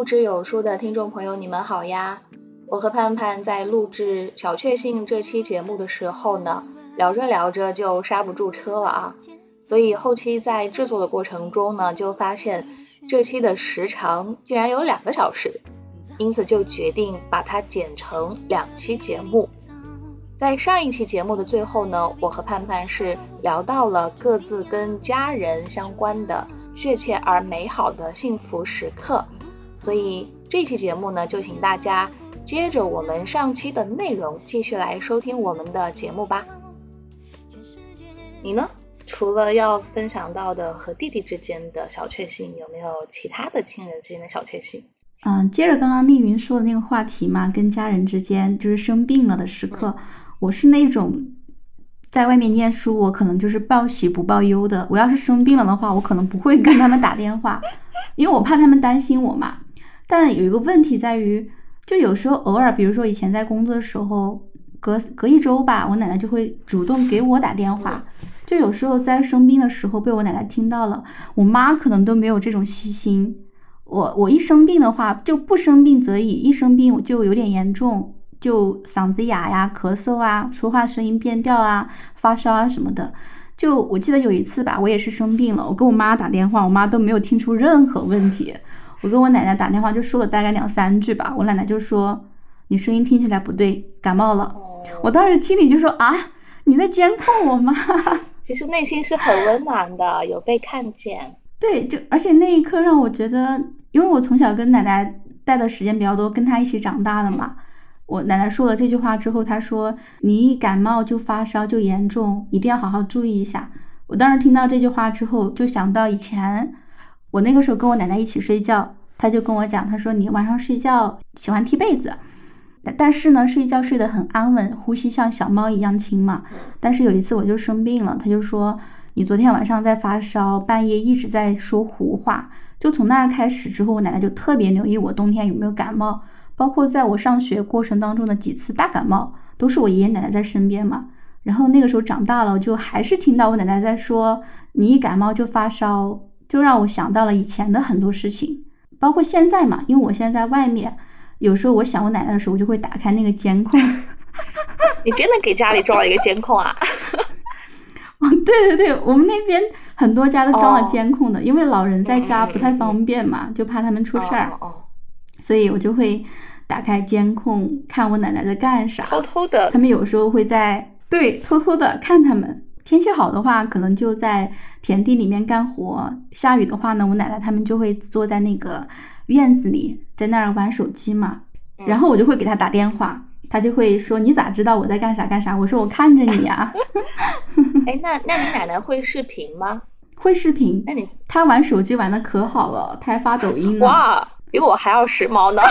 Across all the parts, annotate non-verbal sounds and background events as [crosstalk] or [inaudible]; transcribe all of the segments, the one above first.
不知有数的听众朋友，你们好呀！我和盼盼在录制小确幸这期节目的时候呢，聊着聊着就刹不住车了啊，所以后期在制作的过程中呢，就发现这期的时长竟然有两个小时。因此就决定把它剪成两期节目。在上一期节目的最后呢，我和盼盼是聊到了各自跟家人相关的确切而美好的幸福时刻，所以这期节目呢，就请大家接着我们上期的内容继续来收听我们的节目吧。你呢？除了要分享到的和弟弟之间的小确幸，有没有其他的亲人之间的小确幸？嗯，接着刚刚丽云说的那个话题嘛，跟家人之间就是生病了的时刻，我是那种在外面念书，我可能就是报喜不报忧的。我要是生病了的话，我可能不会跟他们打电话，因为我怕他们担心我嘛。但有一个问题在于，就有时候偶尔，比如说以前在工作的时候，隔隔一周吧，我奶奶就会主动给我打电话。就有时候在生病的时候被我奶奶听到了，我妈可能都没有这种细心。我我一生病的话就不生病则已，一生病我就有点严重，就嗓子哑呀、咳嗽啊、说话声音变调啊、发烧啊什么的。就我记得有一次吧，我也是生病了，我跟我妈打电话，我妈都没有听出任何问题。我跟我奶奶打电话就说了大概两三句吧，我奶奶就说你声音听起来不对，感冒了。我当时心里就说啊，你在监控我吗？[laughs] 其实内心是很温暖的，有被看见。对，就而且那一刻让我觉得。因为我从小跟奶奶待的时间比较多，跟她一起长大的嘛。我奶奶说了这句话之后，她说：“你一感冒就发烧就严重，一定要好好注意一下。”我当时听到这句话之后，就想到以前我那个时候跟我奶奶一起睡觉，她就跟我讲，他说：“你晚上睡觉喜欢踢被子，但是呢，睡觉睡得很安稳，呼吸像小猫一样轻嘛。但是有一次我就生病了，他就说：你昨天晚上在发烧，半夜一直在说胡话。”就从那儿开始之后，我奶奶就特别留意我冬天有没有感冒，包括在我上学过程当中的几次大感冒，都是我爷爷奶奶在身边嘛。然后那个时候长大了，就还是听到我奶奶在说，你一感冒就发烧，就让我想到了以前的很多事情，包括现在嘛，因为我现在在外面，有时候我想我奶奶的时候，我就会打开那个监控。[laughs] 你真的给家里装了一个监控啊？[laughs] 哦，对对对，我们那边很多家都装了监控的，因为老人在家不太方便嘛，就怕他们出事儿，所以我就会打开监控看我奶奶在干啥，偷偷的。他们有时候会在对偷偷的看他们。天气好的话，可能就在田地里面干活；下雨的话呢，我奶奶他们就会坐在那个院子里，在那儿玩手机嘛。然后我就会给他打电话。他就会说：“你咋知道我在干啥干啥？”我说：“我看着你呀。[laughs] ”哎，那那你奶奶会视频吗？[laughs] 会视频。那你他玩手机玩的可好了，他还发抖音呢。哇，比我还要时髦呢。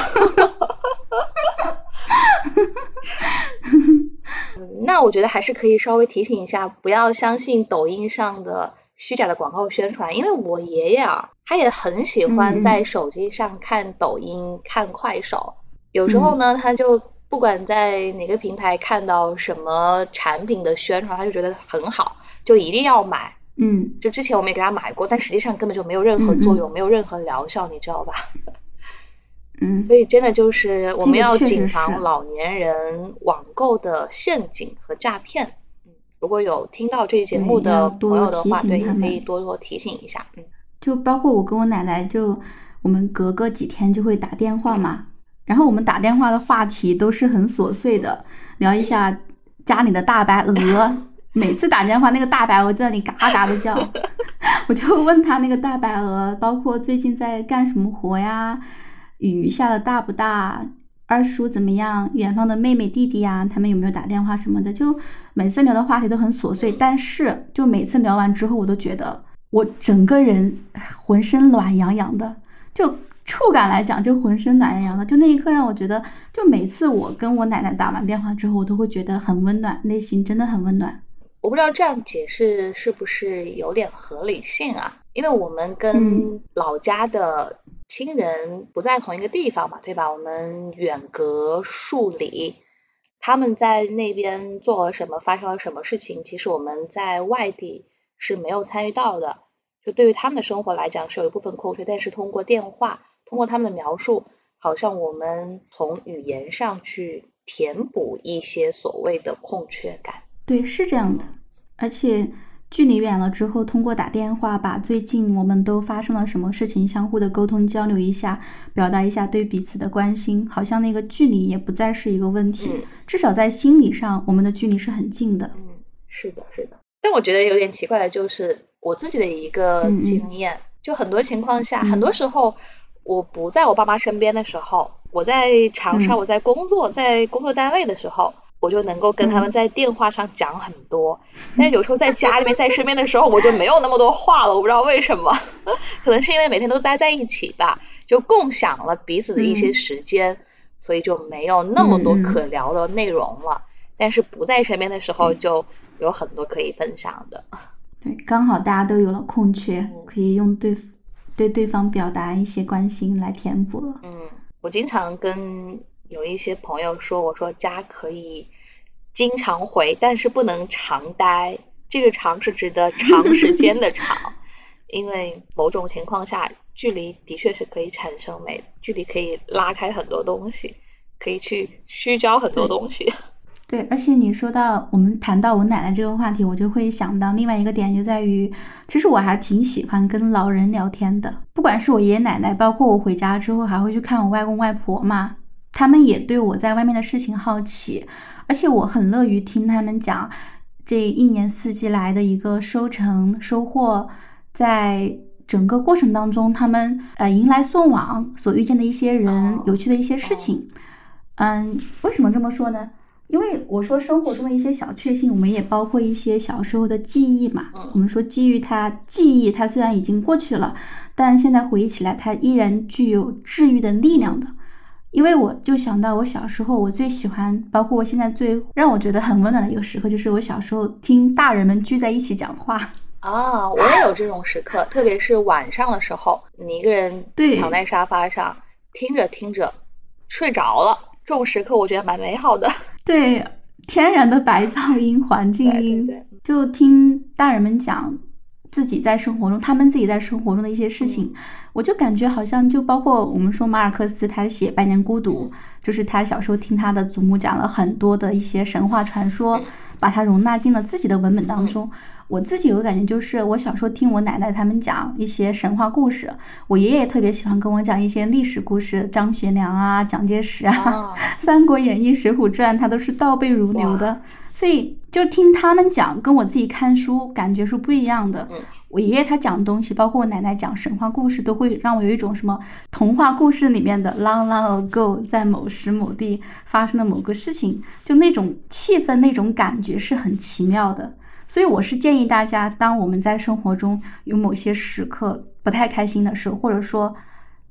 [laughs] 那我觉得还是可以稍微提醒一下，不要相信抖音上的虚假的广告宣传，因为我爷爷啊，他也很喜欢在手机上看抖音、看快手，有时候呢，他就。不管在哪个平台看到什么产品的宣传，他就觉得很好，就一定要买。嗯，就之前我们也给他买过，但实际上根本就没有任何作用，没有任何疗效，你知道吧？嗯，所以真的就是我们要谨防老年人网购的陷阱和诈骗。嗯，如果有听到这期节目的朋友的话，对，也可以多多提醒一下。嗯，就包括我跟我奶奶，就我们隔个几天就会打电话嘛。然后我们打电话的话题都是很琐碎的，聊一下家里的大白鹅。[laughs] 每次打电话，那个大白鹅在那里嘎嘎的叫，[laughs] 我就问他那个大白鹅，包括最近在干什么活呀？雨下的大不大？二叔怎么样？远方的妹妹弟弟呀，他们有没有打电话什么的？就每次聊的话题都很琐碎，但是就每次聊完之后，我都觉得我整个人浑身暖洋洋的，就。触感来讲，就浑身暖洋洋的，就那一刻让我觉得，就每次我跟我奶奶打完电话之后，我都会觉得很温暖，内心真的很温暖。我不知道这样解释是不是有点合理性啊？因为我们跟老家的亲人不在同一个地方嘛，对吧？我们远隔数里，他们在那边做了什么，发生了什么事情，其实我们在外地是没有参与到的。就对于他们的生活来讲，是有一部分空缺，但是通过电话，通过他们的描述，好像我们从语言上去填补一些所谓的空缺感。对，是这样的，而且。距离远了之后，通过打电话把最近我们都发生了什么事情相互的沟通交流一下，表达一下对彼此的关心，好像那个距离也不再是一个问题。至少在心理上，我们的距离是很近的。嗯，是的，是的。但我觉得有点奇怪的就是我自己的一个经验，就很多情况下，很多时候我不在我爸妈身边的时候，我在长沙，我在工作，在工作单位的时候。我就能够跟他们在电话上讲很多，但是有时候在家里面在身边的时候，我就没有那么多话了。我不知道为什么，[laughs] 可能是因为每天都待在一起吧，就共享了彼此的一些时间，所以就没有那么多可聊的内容了。但是不在身边的时候，就有很多可以分享的。对，刚好大家都有了空缺，可以用对对对方表达一些关心来填补了。嗯，我经常跟。有一些朋友说，我说家可以经常回，但是不能常待。这个“长”是指的长时间的“长 [laughs] ”，因为某种情况下，距离的确是可以产生美，距离可以拉开很多东西，可以去虚焦很多东西。[laughs] 对，而且你说到我们谈到我奶奶这个话题，我就会想到另外一个点，就在于，其实我还挺喜欢跟老人聊天的，不管是我爷爷奶奶，包括我回家之后还会去看我外公外婆嘛。他们也对我在外面的事情好奇，而且我很乐于听他们讲这一年四季来的一个收成收获，在整个过程当中，他们呃迎来送往所遇见的一些人，有趣的一些事情。嗯，为什么这么说呢？因为我说生活中的一些小确幸，我们也包括一些小时候的记忆嘛。我们说基于它记忆，它虽然已经过去了，但现在回忆起来，它依然具有治愈的力量的。因为我就想到我小时候，我最喜欢，包括我现在最让我觉得很温暖的一个时刻，就是我小时候听大人们聚在一起讲话啊。[laughs] 我也有这种时刻，特别是晚上的时候，你一个人躺在沙发上，听着听着睡着了，这种时刻我觉得蛮美好的。[laughs] 对，天然的白噪音、环境音，就听大人们讲。自己在生活中，他们自己在生活中的一些事情，我就感觉好像就包括我们说马尔克斯，他写《百年孤独》，就是他小时候听他的祖母讲了很多的一些神话传说，把它容纳进了自己的文本当中。我自己有个感觉，就是我小时候听我奶奶他们讲一些神话故事，我爷爷特别喜欢跟我讲一些历史故事，张学良啊、蒋介石啊，《[laughs] 三国演义》《水浒传》，他都是倒背如流的。所以就听他们讲，跟我自己看书感觉是不一样的。我爷爷他讲东西，包括我奶奶讲神话故事，都会让我有一种什么童话故事里面的 long long ago，在某时某地发生的某个事情，就那种气氛、那种感觉是很奇妙的。所以我是建议大家，当我们在生活中有某些时刻不太开心的时候，或者说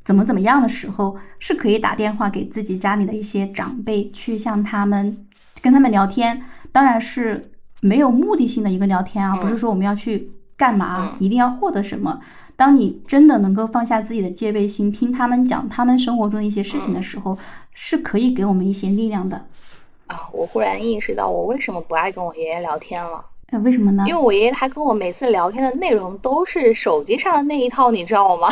怎么怎么样的时候，是可以打电话给自己家里的一些长辈，去向他们跟他们聊天。当然是没有目的性的一个聊天啊，不是说我们要去干嘛，一定要获得什么。当你真的能够放下自己的戒备心，听他们讲他们生活中的一些事情的时候，是可以给我们一些力量的。啊，我忽然意识到我为什么不爱跟我爷爷聊天了。哎，为什么呢？因为我爷爷他跟我每次聊天的内容都是手机上的那一套，你知道吗？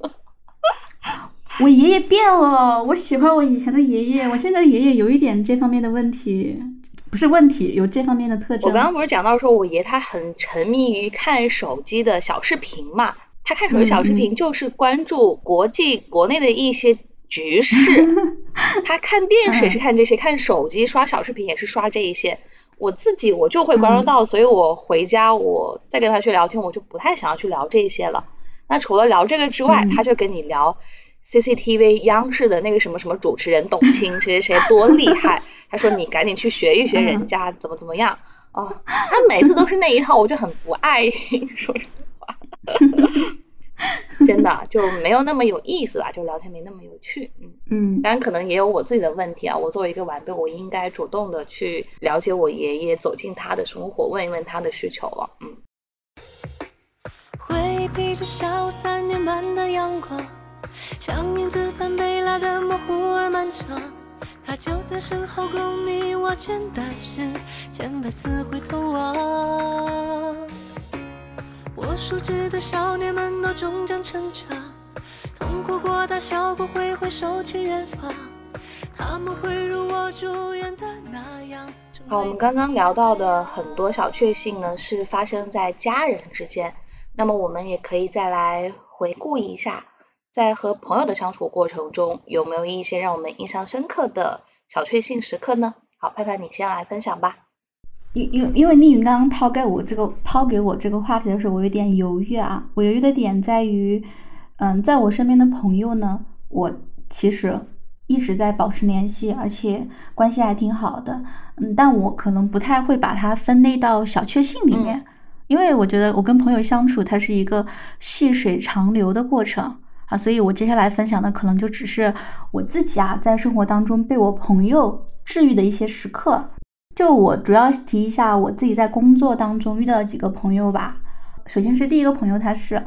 [laughs] 我爷爷变了，我喜欢我以前的爷爷，我现在的爷爷有一点这方面的问题。不是问题，有这方面的特征。我刚刚不是讲到说，我爷他很沉迷于看手机的小视频嘛？他看手机小视频就是关注国际、国内的一些局势。[laughs] 他看电视也是看这些，看手机刷小视频也是刷这一些。我自己我就会关注到，所以我回家我再跟他去聊天，我就不太想要去聊这些了。那除了聊这个之外，他就跟你聊。CCTV 央视的那个什么什么主持人董卿 [laughs] 谁谁谁多厉害，他说你赶紧去学一学人家怎么怎么样哦，他每次都是那一套，我就很不爱说实话，[laughs] 真的就没有那么有意思吧，就聊天没那么有趣，嗯嗯，当然可能也有我自己的问题啊，我作为一个晚辈，我应该主动的去了解我爷爷，走进他的生活，问一问他的需求了，嗯。回避着小三年半。像影子般被拉的模糊而漫长，他就在身后供你握拳，但是千百次回头望。我熟知的少年们都终将成长，痛哭过、大笑过，挥挥手去远方。他们会如我祝愿的那样。好，我们刚刚聊到的很多小确幸呢，是发生在家人之间。那么我们也可以再来回顾一下。在和朋友的相处过程中，有没有一些让我们印象深刻的小确幸时刻呢？好，派派，你先来分享吧。因因因为丽云刚刚抛给我这个抛给我这个话题的时候，我有点犹豫啊。我犹豫的点在于，嗯，在我身边的朋友呢，我其实一直在保持联系，而且关系还挺好的。嗯，但我可能不太会把它分类到小确幸里面，因为我觉得我跟朋友相处，它是一个细水长流的过程。啊，所以我接下来分享的可能就只是我自己啊，在生活当中被我朋友治愈的一些时刻。就我主要提一下我自己在工作当中遇到的几个朋友吧。首先是第一个朋友，他是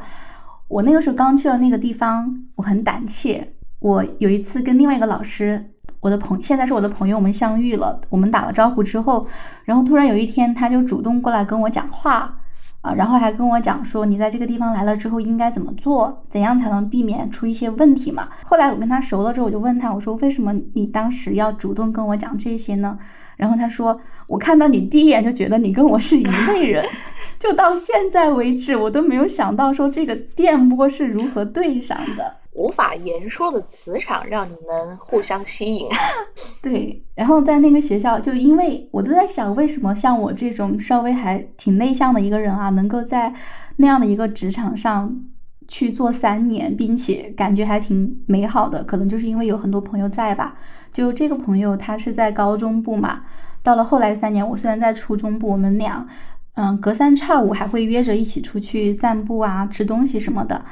我那个时候刚去了那个地方，我很胆怯。我有一次跟另外一个老师，我的朋现在是我的朋友，我们相遇了，我们打了招呼之后，然后突然有一天他就主动过来跟我讲话。啊，然后还跟我讲说，你在这个地方来了之后应该怎么做，怎样才能避免出一些问题嘛。后来我跟他熟了之后，我就问他，我说为什么你当时要主动跟我讲这些呢？然后他说，我看到你第一眼就觉得你跟我是一类人，[laughs] 就到现在为止，我都没有想到说这个电波是如何对上的。无法言说的磁场让你们互相吸引。[laughs] 对，然后在那个学校，就因为我都在想，为什么像我这种稍微还挺内向的一个人啊，能够在那样的一个职场上去做三年，并且感觉还挺美好的，可能就是因为有很多朋友在吧。就这个朋友，他是在高中部嘛，到了后来三年，我虽然在初中部，我们俩嗯隔三差五还会约着一起出去散步啊，吃东西什么的。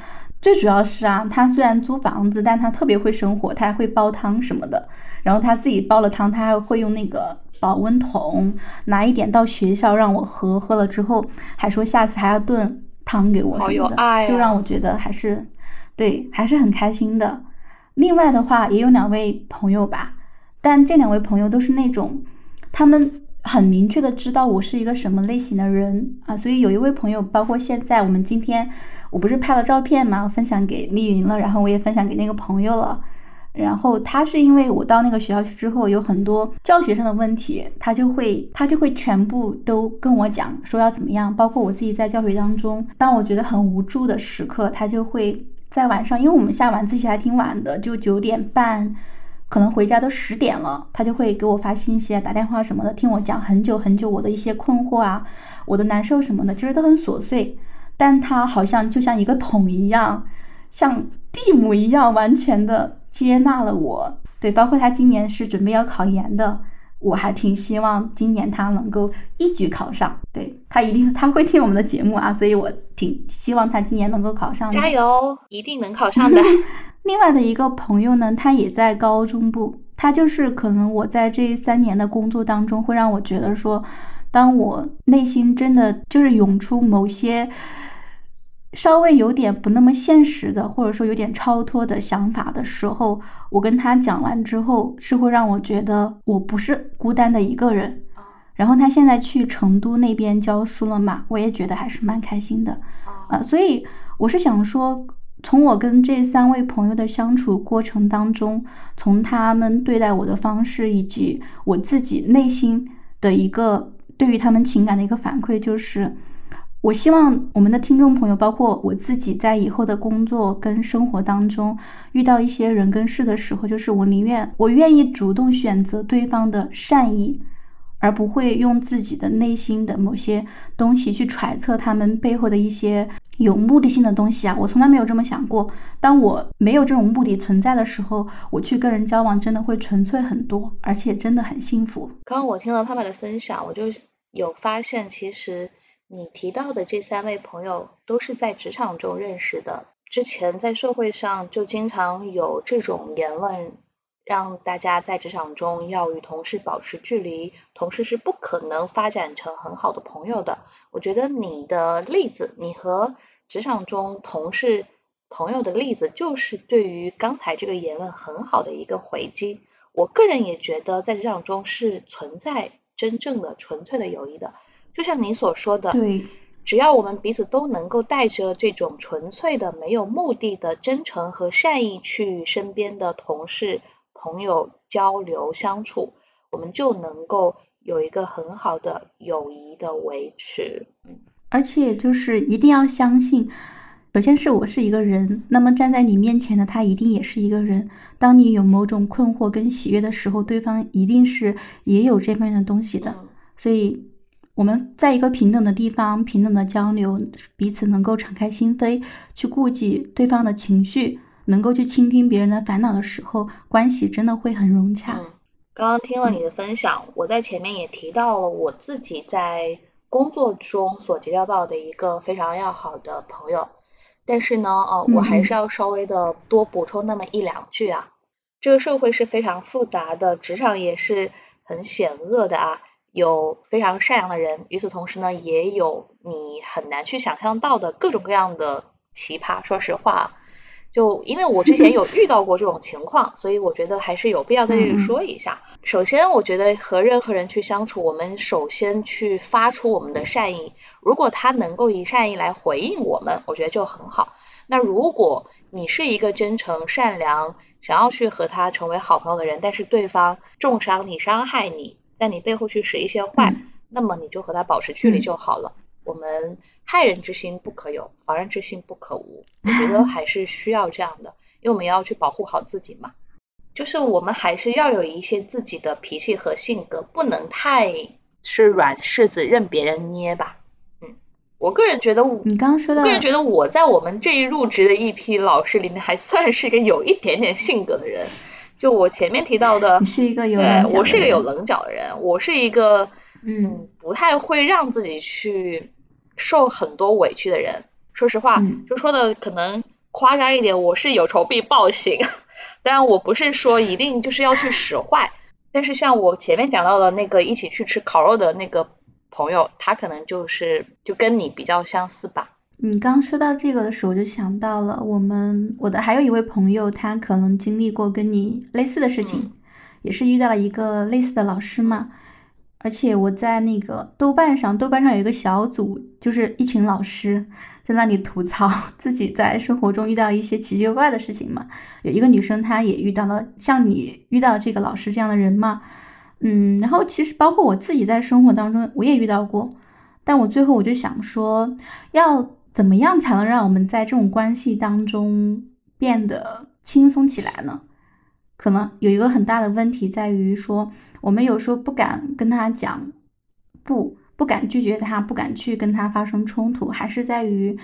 最主要是啊，他虽然租房子，但他特别会生活，他还会煲汤什么的。然后他自己煲了汤，他还会用那个保温桶拿一点到学校让我喝，喝了之后还说下次还要炖汤给我什么的，就让我觉得还是对，还是很开心的。另外的话，也有两位朋友吧，但这两位朋友都是那种他们很明确的知道我是一个什么类型的人啊，所以有一位朋友，包括现在我们今天。我不是拍了照片嘛，分享给丽云了，然后我也分享给那个朋友了。然后他是因为我到那个学校去之后，有很多教学上的问题，他就会他就会全部都跟我讲，说要怎么样。包括我自己在教学当中，当我觉得很无助的时刻，他就会在晚上，因为我们下晚自习还挺晚的，就九点半，可能回家都十点了，他就会给我发信息啊、打电话什么的，听我讲很久很久我的一些困惑啊、我的难受什么的，其实都很琐碎。但他好像就像一个桶一样，像蒂姆一样，完全的接纳了我。对，包括他今年是准备要考研的，我还挺希望今年他能够一举考上。对他一定他会听我们的节目啊，所以我挺希望他今年能够考上。加油，一定能考上的。[laughs] 另外的一个朋友呢，他也在高中部，他就是可能我在这三年的工作当中，会让我觉得说，当我内心真的就是涌出某些。稍微有点不那么现实的，或者说有点超脱的想法的时候，我跟他讲完之后，是会让我觉得我不是孤单的一个人。然后他现在去成都那边教书了嘛，我也觉得还是蛮开心的。啊，所以我是想说，从我跟这三位朋友的相处过程当中，从他们对待我的方式，以及我自己内心的一个对于他们情感的一个反馈，就是。我希望我们的听众朋友，包括我自己，在以后的工作跟生活当中遇到一些人跟事的时候，就是我宁愿我愿意主动选择对方的善意，而不会用自己的内心的某些东西去揣测他们背后的一些有目的性的东西啊！我从来没有这么想过。当我没有这种目的存在的时候，我去跟人交往真的会纯粹很多，而且真的很幸福。刚刚我听了他们的分享，我就有发现，其实。你提到的这三位朋友都是在职场中认识的，之前在社会上就经常有这种言论，让大家在职场中要与同事保持距离，同事是不可能发展成很好的朋友的。我觉得你的例子，你和职场中同事朋友的例子，就是对于刚才这个言论很好的一个回击。我个人也觉得在职场中是存在真正的纯粹的友谊的，就像你所说的，对，只要我们彼此都能够带着这种纯粹的、没有目的的真诚和善意去身边的同事、朋友交流相处，我们就能够有一个很好的友谊的维持。嗯，而且就是一定要相信。首先是我是一个人，那么站在你面前的他一定也是一个人。当你有某种困惑跟喜悦的时候，对方一定是也有这方面的东西的。所以我们在一个平等的地方，平等的交流，彼此能够敞开心扉，去顾及对方的情绪，能够去倾听别人的烦恼的时候，关系真的会很融洽。刚刚听了你的分享，我在前面也提到了我自己在工作中所结交到的一个非常要好的朋友。但是呢，呃，我还是要稍微的多补充那么一两句啊。这个社会是非常复杂的，职场也是很险恶的啊。有非常善良的人，与此同时呢，也有你很难去想象到的各种各样的奇葩。说实话，就因为我之前有遇到过这种情况，所以我觉得还是有必要在这里说一下。首先，我觉得和任何人去相处，我们首先去发出我们的善意。如果他能够以善意来回应我们，我觉得就很好。那如果你是一个真诚、善良，想要去和他成为好朋友的人，但是对方重伤你、伤害你，在你背后去使一些坏，那么你就和他保持距离就好了。我们害人之心不可有，防人之心不可无。我觉得还是需要这样的，因为我们要去保护好自己嘛。就是我们还是要有一些自己的脾气和性格，不能太是软柿子任别人捏吧。嗯我个人觉得，你刚刚说的，个人觉得我在我们这一入职的一批老师里面，还算是一个有一点点性格的人。就我前面提到的，你是一个有对，我是一个有棱角的人，我是一个嗯，不太会让自己去受很多委屈的人。说实话，就说的可能夸张一点，我是有仇必报型。[laughs] 当然，我不是说一定就是要去使坏，但是像我前面讲到的那个一起去吃烤肉的那个。朋友，他可能就是就跟你比较相似吧。你刚说到这个的时候，我就想到了我们我的还有一位朋友，他可能经历过跟你类似的事情，也是遇到了一个类似的老师嘛。而且我在那个豆瓣上，豆瓣上有一个小组，就是一群老师在那里吐槽自己在生活中遇到一些奇奇怪怪的事情嘛。有一个女生，她也遇到了像你遇到这个老师这样的人嘛。嗯，然后其实包括我自己在生活当中，我也遇到过，但我最后我就想说，要怎么样才能让我们在这种关系当中变得轻松起来呢？可能有一个很大的问题在于说，我们有时候不敢跟他讲不，不敢拒绝他，不敢去跟他发生冲突，还是在于，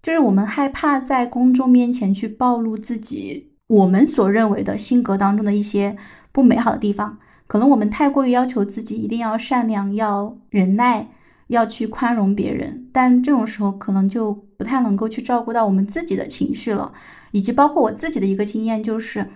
就是我们害怕在公众面前去暴露自己我们所认为的性格当中的一些不美好的地方。可能我们太过于要求自己一定要善良、要忍耐、要去宽容别人，但这种时候可能就不太能够去照顾到我们自己的情绪了，以及包括我自己的一个经验就是，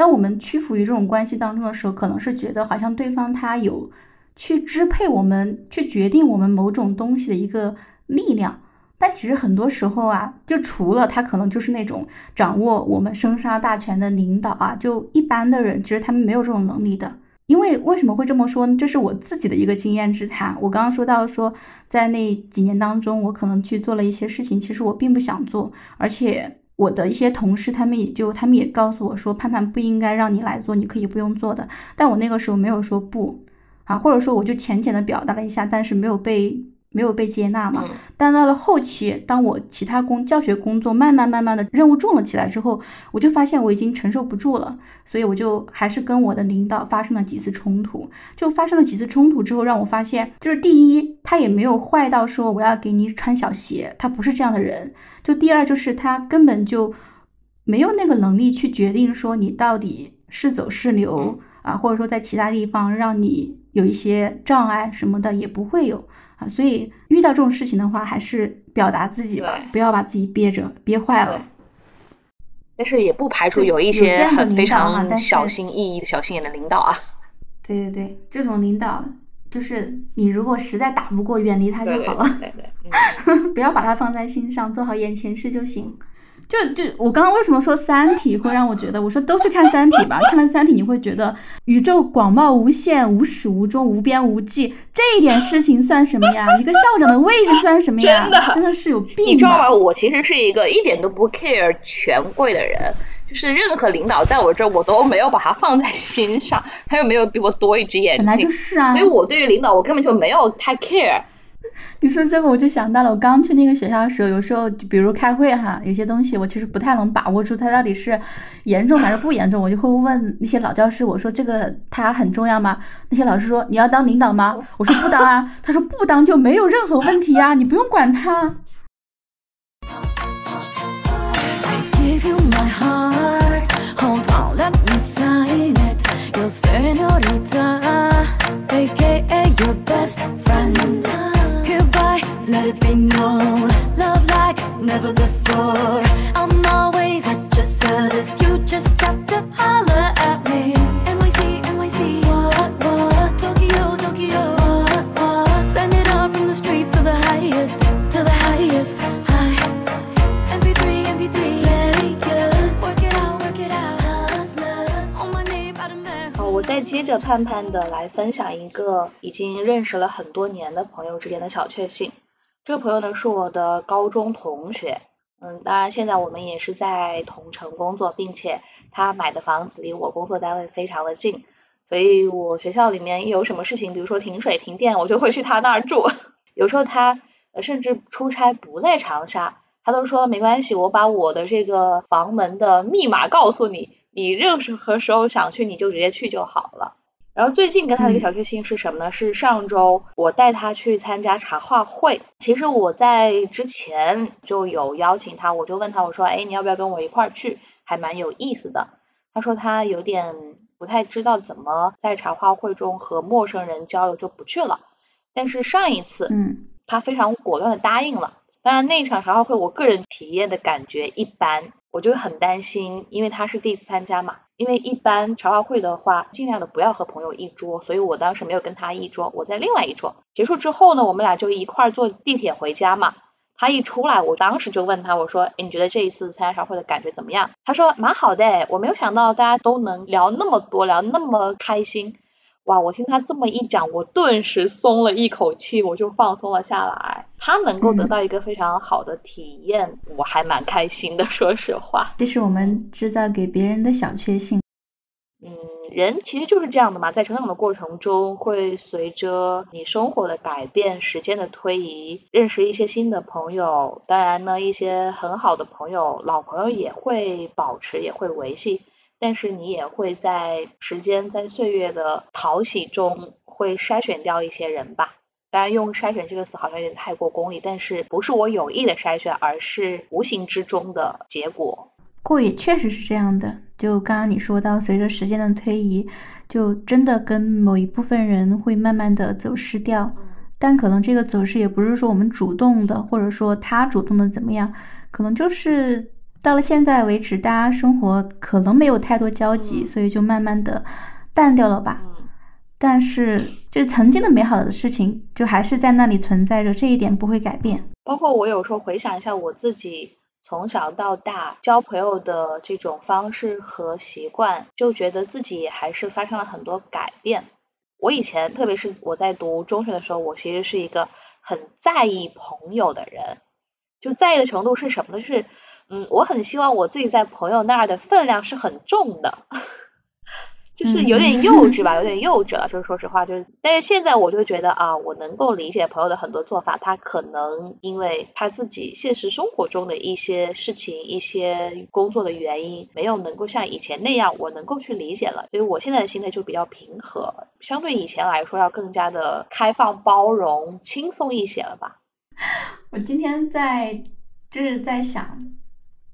当我们屈服于这种关系当中的时候，可能是觉得好像对方他有去支配我们、去决定我们某种东西的一个力量，但其实很多时候啊，就除了他可能就是那种掌握我们生杀大权的领导啊，就一般的人其实他们没有这种能力的。因为为什么会这么说呢？这是我自己的一个经验之谈。我刚刚说到说，在那几年当中，我可能去做了一些事情，其实我并不想做，而且我的一些同事，他们也就他们也告诉我说，盼盼不应该让你来做，你可以不用做的。但我那个时候没有说不啊，或者说我就浅浅的表达了一下，但是没有被。没有被接纳嘛？但到了后期，当我其他工教学工作慢慢慢慢的任务重了起来之后，我就发现我已经承受不住了，所以我就还是跟我的领导发生了几次冲突。就发生了几次冲突之后，让我发现，就是第一，他也没有坏到说我要给你穿小鞋，他不是这样的人。就第二，就是他根本就没有那个能力去决定说你到底是走是留啊，或者说在其他地方让你有一些障碍什么的也不会有。啊，所以遇到这种事情的话，还是表达自己吧，不要把自己憋着，憋坏了。但是也不排除有一些很非常小心翼翼的小心眼的领导啊。对对对，这种领导就是你如果实在打不过，远离他就好了。对对，[laughs] 不要把他放在心上，做好眼前事就行。就就我刚刚为什么说《三体》会让我觉得，我说都去看《三体》吧，看了《三体》你会觉得宇宙广袤无限、无始无终、无边无际，这一点事情算什么呀？一个校长的位置算什么呀？真的真的是有病！你知道吗？我其实是一个一点都不 care 权贵的人，就是任何领导在我这儿，我都没有把他放在心上，他又没有比我多一只眼睛，本来就是啊，所以我对于领导我根本就没有太 care。你说这个我就想到了，我刚去那个学校的时候，有时候比如开会哈，有些东西我其实不太能把握住它到底是严重还是不严重，我就会问那些老教师，我说这个它很重要吗？那些老师说你要当领导吗？我说不当啊，他说不当就没有任何问题啊，你不用管他。let me sign it. Your senorita, aka your best friend. Hereby, let it be known. Love like never before. I'm always at your service. You just have to holler at me. NYC, NYC. What, what? Tokyo, Tokyo. What, what? Send it on from the streets to the highest, to the highest. High. MP3, MP3, Vegas. Work it out, work it out. Hustlers. On my knee, by the man. 好，我再接着盼盼的来分享一个已经认识了很多年的朋友之间的小确幸。 这个朋友呢是我的高中同学，嗯，当然现在我们也是在同城工作，并且他买的房子离我工作单位非常的近，所以我学校里面一有什么事情，比如说停水停电，我就会去他那儿住。[laughs] 有时候他呃甚至出差不在长沙，他都说没关系，我把我的这个房门的密码告诉你，你任何时候想去你就直接去就好了。然后最近跟他的一个小确幸是什么呢？是上周我带他去参加茶话会。其实我在之前就有邀请他，我就问他，我说，哎，你要不要跟我一块儿去？还蛮有意思的。他说他有点不太知道怎么在茶话会中和陌生人交流，就不去了。但是上一次，嗯，他非常果断的答应了。当然那场茶话会，我个人体验的感觉一般，我就很担心，因为他是第一次参加嘛。因为一般茶话会的话，尽量的不要和朋友一桌，所以我当时没有跟他一桌，我在另外一桌。结束之后呢，我们俩就一块儿坐地铁回家嘛。他一出来，我当时就问他，我说：“哎，你觉得这一次参加茶会的感觉怎么样？”他说：“蛮好的，我没有想到大家都能聊那么多，聊那么开心。”哇，我听他这么一讲，我顿时松了一口气，我就放松了下来。他能够得到一个非常好的体验，我还蛮开心的，说实话。这是我们制造给别人的小确幸。嗯，人其实就是这样的嘛，在成长的过程中，会随着你生活的改变、时间的推移，认识一些新的朋友。当然呢，一些很好的朋友、老朋友也会保持，也会维系。但是你也会在时间、在岁月的淘洗中，会筛选掉一些人吧。当然，用“筛选”这个词好像有点太过功利，但是不是我有意的筛选，而是无形之中的结果。过也确实是这样的，就刚刚你说到，随着时间的推移，就真的跟某一部分人会慢慢的走失掉。但可能这个走失也不是说我们主动的，或者说他主动的怎么样，可能就是到了现在为止，大家生活可能没有太多交集，所以就慢慢的淡掉了吧。嗯，但是，就曾经的美好的事情，就还是在那里存在着，这一点不会改变。包括我有时候回想一下我自己从小到大交朋友的这种方式和习惯，就觉得自己还是发生了很多改变。我以前，特别是我在读中学的时候，我其实是一个很在意朋友的人。就在意的程度是什么呢？就是，嗯，我很希望我自己在朋友那儿的分量是很重的。[laughs] 就是有点幼稚吧，有点幼稚了。就是说实话，就是，但是现在我就觉得啊，我能够理解朋友的很多做法，他可能因为他自己现实生活中的一些事情、一些工作的原因，没有能够像以前那样，我能够去理解了。所以我现在的心态就比较平和，相对以前来说要更加的开放、包容、轻松一些了吧。[laughs] 我今天在就是在想，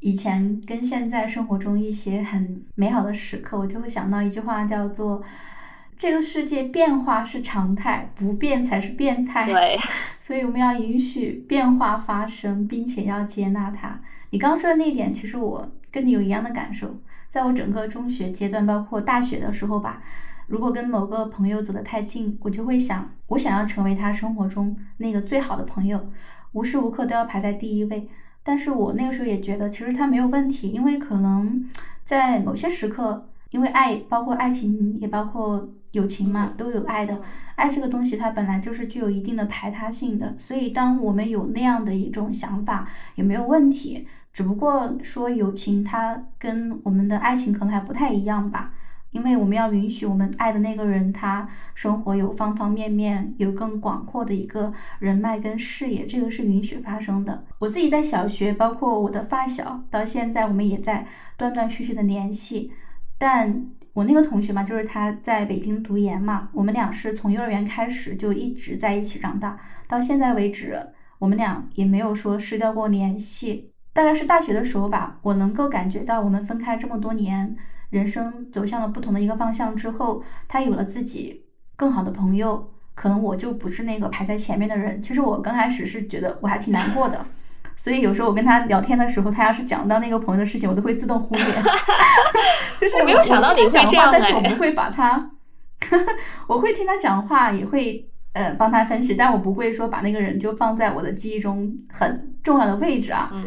以前跟现在生活中一些很美好的时刻，我就会想到一句话，叫做“这个世界变化是常态，不变才是变态”。对，[laughs] 所以我们要允许变化发生，并且要接纳它。你刚说的那一点，其实我跟你有一样的感受。在我整个中学阶段，包括大学的时候吧，如果跟某个朋友走得太近，我就会想，我想要成为他生活中那个最好的朋友，无时无刻都要排在第一位。但是我那个时候也觉得，其实他没有问题，因为可能在某些时刻，因为爱包括爱情，也包括友情嘛，都有爱的。爱这个东西，它本来就是具有一定的排他性的，所以当我们有那样的一种想法，也没有问题。只不过说友情，它跟我们的爱情可能还不太一样吧。因为我们要允许我们爱的那个人，他生活有方方面面，有更广阔的一个人脉跟视野，这个是允许发生的。我自己在小学，包括我的发小，到现在我们也在断断续续的联系。但我那个同学嘛，就是他在北京读研嘛，我们俩是从幼儿园开始就一直在一起长大，到现在为止，我们俩也没有说失掉过联系。大概是大学的时候吧，我能够感觉到我们分开这么多年。人生走向了不同的一个方向之后，他有了自己更好的朋友，可能我就不是那个排在前面的人。其实我刚开始是觉得我还挺难过的，所以有时候我跟他聊天的时候，他要是讲到那个朋友的事情，我都会自动忽略。[laughs] 就是没有想到你会讲话，但是我不会把他，[laughs] 我会听他讲话，也会呃帮他分析，但我不会说把那个人就放在我的记忆中很重要的位置啊。嗯。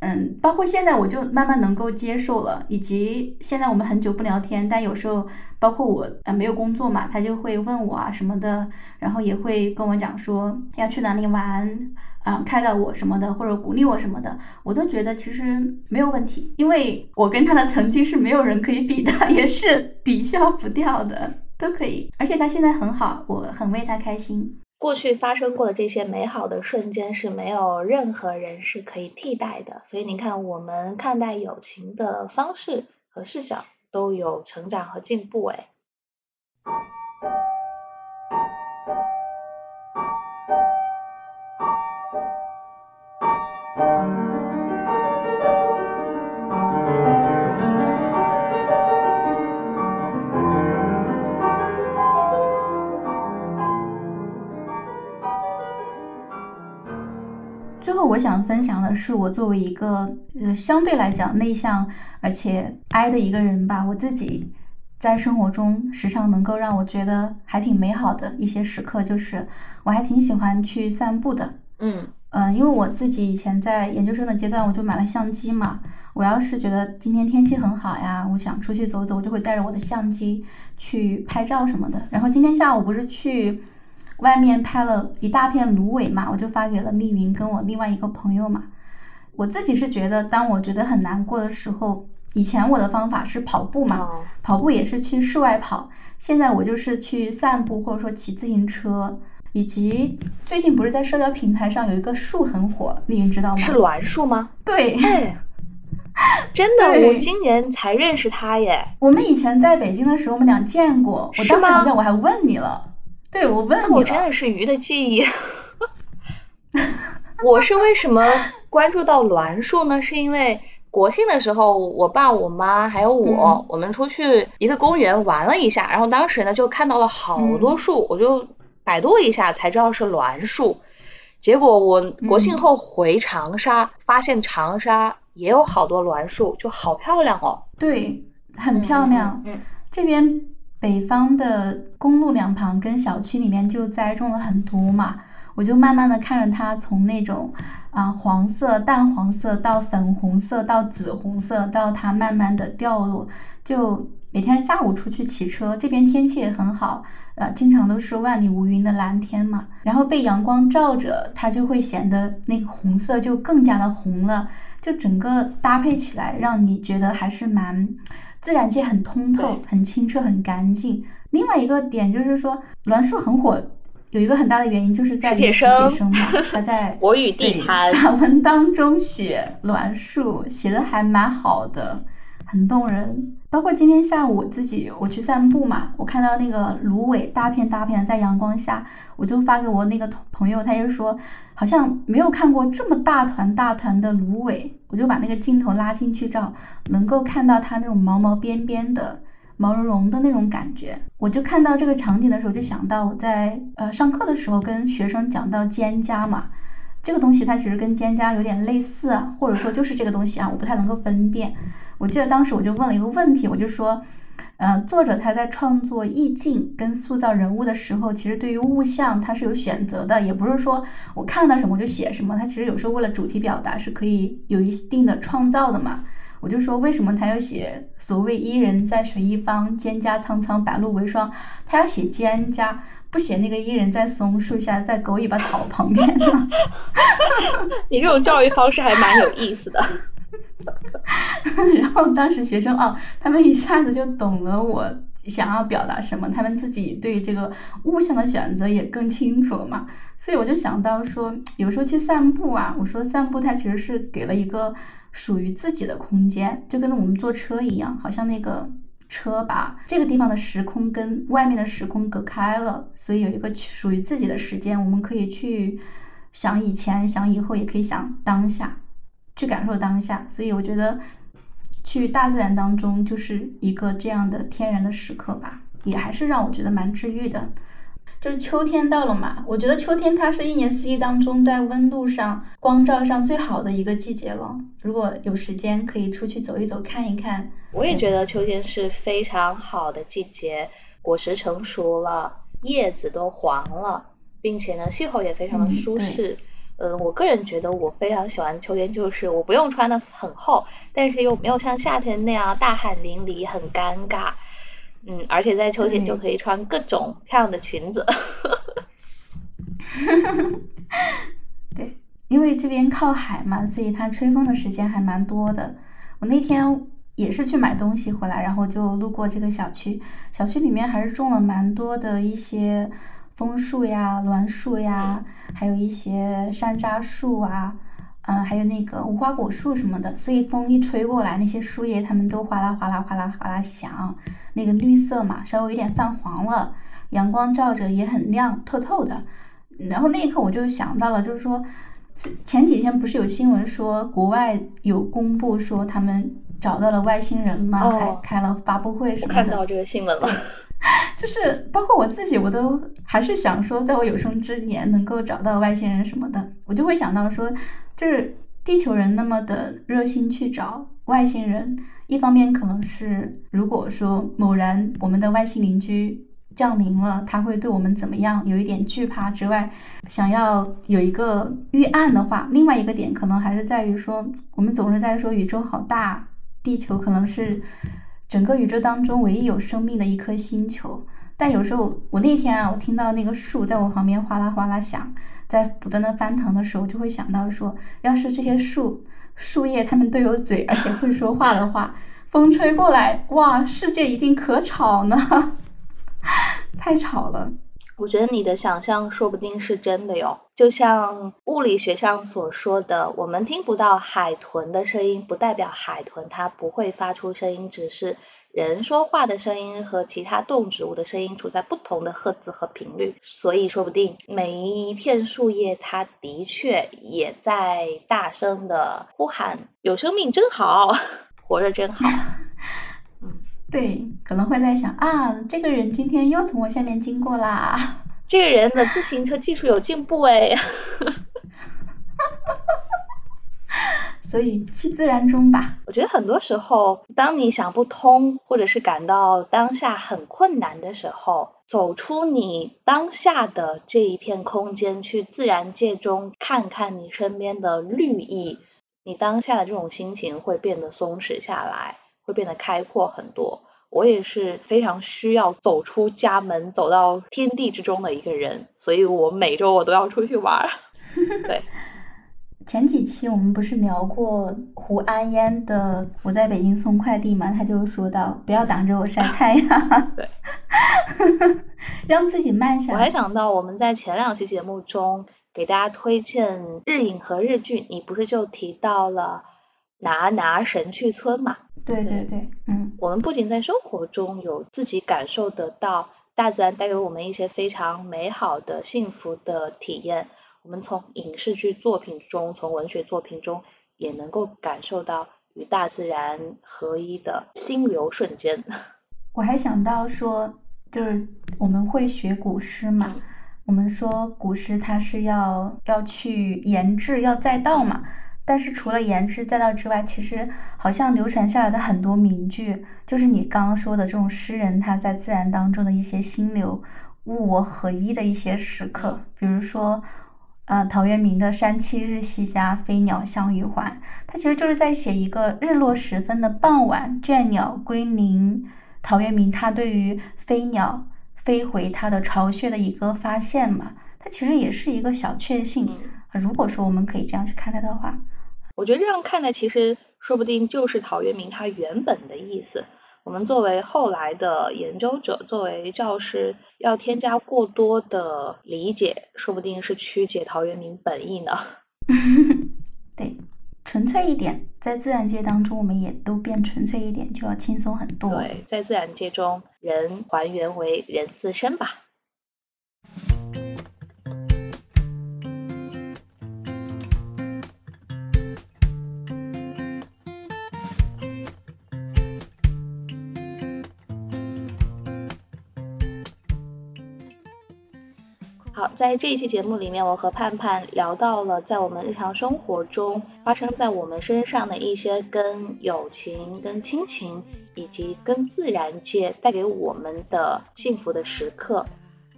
嗯，包括现在我就慢慢能够接受了，以及现在我们很久不聊天，但有时候包括我呃没有工作嘛，他就会问我啊什么的，然后也会跟我讲说要去哪里玩啊，开导我什么的，或者鼓励我什么的，我都觉得其实没有问题，因为我跟他的曾经是没有人可以比的，[laughs] 也是抵消不掉的，都可以，而且他现在很好，我很为他开心。过去发生过的这些美好的瞬间是没有任何人是可以替代的，所以你看，我们看待友情的方式和视角都有成长和进步，哎。我想分享的是，我作为一个呃相对来讲内向而且 I 的一个人吧，我自己在生活中时常能够让我觉得还挺美好的一些时刻，就是我还挺喜欢去散步的。嗯嗯，因为我自己以前在研究生的阶段，我就买了相机嘛。我要是觉得今天天气很好呀，我想出去走走，我就会带着我的相机去拍照什么的。然后今天下午不是去。外面拍了一大片芦苇嘛，我就发给了丽云跟我另外一个朋友嘛。我自己是觉得，当我觉得很难过的时候，以前我的方法是跑步嘛，跑步也是去室外跑。现在我就是去散步，或者说骑自行车，以及最近不是在社交平台上有一个树很火，丽云知道吗？是栾树吗？对，[laughs] 真的，我今年才认识他耶。我们以前在北京的时候，我们俩见过，我当时好像我还问你了。对，我问你我真的是鱼的记忆。[laughs] [laughs] 我是为什么关注到栾树呢？是因为国庆的时候，我爸、我妈还有我，我们出去一个公园玩了一下，然后当时呢就看到了好多树，我就百度一下才知道是栾树。结果我国庆后回长沙，发现长沙也有好多栾树，就好漂亮哦。对，很漂亮。嗯，这边。北方的公路两旁跟小区里面就栽种了很多嘛，我就慢慢的看着它从那种啊黄色、淡黄色到粉红色到紫红色，到它慢慢的掉落。就每天下午出去骑车，这边天气也很好，呃，经常都是万里无云的蓝天嘛。然后被阳光照着，它就会显得那个红色就更加的红了，就整个搭配起来，让你觉得还是蛮。自然界很通透，很清澈，很干净。另外一个点就是说，栾树很火，有一个很大的原因就是在于史铁生嘛，[laughs] 他在《我与地坛》散文当中写栾树，写的还蛮好的。很动人，包括今天下午我自己我去散步嘛，我看到那个芦苇大片大片的在阳光下，我就发给我那个朋友，他就说好像没有看过这么大团大团的芦苇，我就把那个镜头拉进去照，能够看到它那种毛毛边边的、毛茸茸的那种感觉。我就看到这个场景的时候，就想到我在呃上课的时候跟学生讲到蒹葭嘛。这个东西它其实跟蒹葭有点类似啊，或者说就是这个东西啊，我不太能够分辨。我记得当时我就问了一个问题，我就说，嗯，作者他在创作意境跟塑造人物的时候，其实对于物象他是有选择的，也不是说我看到什么就写什么，他其实有时候为了主题表达是可以有一定的创造的嘛。我就说为什么他要写所谓伊人在水一方，蒹葭苍苍，白露为霜，他要写蒹葭，不写那个伊人在松树下，在狗尾巴草旁边呢？[laughs] 你这种教育方式还蛮有意思的。[laughs] 然后当时学生哦，他们一下子就懂了我想要表达什么，他们自己对这个物象的选择也更清楚了嘛。所以我就想到说，有时候去散步啊，我说散步它其实是给了一个属于自己的空间，就跟我们坐车一样，好像那个车把这个地方的时空跟外面的时空隔开了，所以有一个属于自己的时间，我们可以去想以前，想以后，也可以想当下。去感受当下，所以我觉得去大自然当中就是一个这样的天然的时刻吧，也还是让我觉得蛮治愈的。就是秋天到了嘛，我觉得秋天它是一年四季当中在温度上、光照上最好的一个季节了。如果有时间可以出去走一走、看一看，我也觉得秋天是非常好的季节，果实成熟了，叶子都黄了，并且呢，气候也非常的舒适。嗯，我个人觉得我非常喜欢秋天，就是我不用穿的很厚，但是又没有像夏天那样大汗淋漓，很尴尬。嗯，而且在秋天就可以穿各种漂亮的裙子。[laughs] 对，因为这边靠海嘛，所以它吹风的时间还蛮多的。我那天也是去买东西回来，然后就路过这个小区，小区里面还是种了蛮多的一些。枫树呀、栾树呀，还有一些山楂树啊，嗯，还有那个无花果树什么的。所以风一吹过来，那些树叶它们都哗啦哗啦哗啦哗啦响。那个绿色嘛，稍微有点泛黄了，阳光照着也很亮，透透的。然后那一刻我就想到了，就是说前几天不是有新闻说国外有公布说他们找到了外星人吗？还开了发布会什么的。看到这个新闻了。[laughs] 就是包括我自己，我都还是想说，在我有生之年能够找到外星人什么的，我就会想到说，就是地球人那么的热心去找外星人，一方面可能是如果说某然我们的外星邻居降临了，他会对我们怎么样，有一点惧怕之外，想要有一个预案的话，另外一个点可能还是在于说，我们总是在说宇宙好大，地球可能是。整个宇宙当中唯一有生命的一颗星球，但有时候我那天啊，我听到那个树在我旁边哗啦哗啦响，在不断的翻腾的时候，就会想到说，要是这些树树叶它们都有嘴，而且会说话的话，风吹过来，哇，世界一定可吵呢，[laughs] 太吵了。我觉得你的想象说不定是真的哟，就像物理学上所说的，我们听不到海豚的声音，不代表海豚它不会发出声音，只是人说话的声音和其他动植物的声音处在不同的赫兹和频率，所以说不定每一片树叶它的确也在大声的呼喊：有生命真好，[laughs] 活着真好。对，可能会在想啊，这个人今天又从我下面经过啦。[laughs] [laughs] 这个人的自行车技术有进步哎。所以去自然中吧。我觉得很多时候，当你想不通，或者是感到当下很困难的时候，走出你当下的这一片空间，去自然界中看看你身边的绿意，你当下的这种心情会变得松弛下来。会变得开阔很多。我也是非常需要走出家门，走到天地之中的一个人，所以我每周我都要出去玩。[laughs] 对，[laughs] 前几期我们不是聊过胡安烟的《我在北京送快递》嘛？他就说到不要挡着我晒太阳，[laughs] 对，让自己慢下来。我还想到我们在前两期节目中给大家推荐日影和日剧，你不是就提到了？拿拿神去村嘛，对对对，嗯，我们不仅在生活中有自己感受得到大自然带给我们一些非常美好的幸福的体验，我们从影视剧作品中，从文学作品中也能够感受到与大自然合一的心流瞬间。我还想到说，就是我们会学古诗嘛，我们说古诗它是要要去研制，要再造嘛。但是除了言之在道之外，其实好像流传下来的很多名句，就是你刚刚说的这种诗人他在自然当中的一些心流、物我合一的一些时刻。比如说，呃，陶渊明的“山气日夕佳，飞鸟相与还”，他其实就是在写一个日落时分的傍晚，倦鸟归林。陶渊明他对于飞鸟飞回它的巢穴的一个发现嘛，它其实也是一个小确幸。如果说我们可以这样去看待的话。我觉得这样看呢，其实说不定就是陶渊明他原本的意思。我们作为后来的研究者，作为教师，要添加过多的理解，说不定是曲解陶渊明本意呢。[laughs] 对，纯粹一点，在自然界当中，我们也都变纯粹一点，就要轻松很多。对，在自然界中，人还原为人自身吧。好，在这一期节目里面，我和盼盼聊到了在我们日常生活中发生在我们身上的一些跟友情、跟亲情以及跟自然界带给我们的幸福的时刻。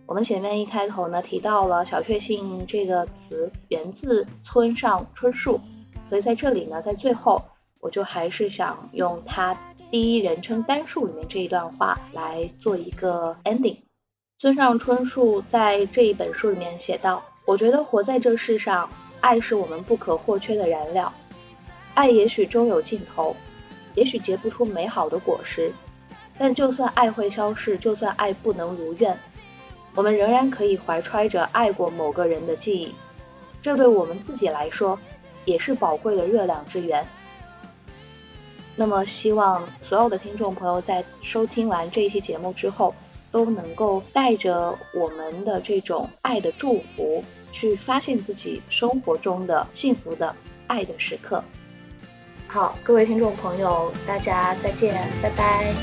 我们前面一开头呢提到了“小确幸”这个词源自村上春树，所以在这里呢，在最后我就还是想用他第一人称单数里面这一段话来做一个 ending。村上春树在这一本书里面写道：“我觉得活在这世上，爱是我们不可或缺的燃料。爱也许终有尽头，也许结不出美好的果实，但就算爱会消逝，就算爱不能如愿，我们仍然可以怀揣着爱过某个人的记忆。这对我们自己来说，也是宝贵的热量之源。那么，希望所有的听众朋友在收听完这一期节目之后。”都能够带着我们的这种爱的祝福，去发现自己生活中的幸福的爱的时刻。好，各位听众朋友，大家再见，拜拜，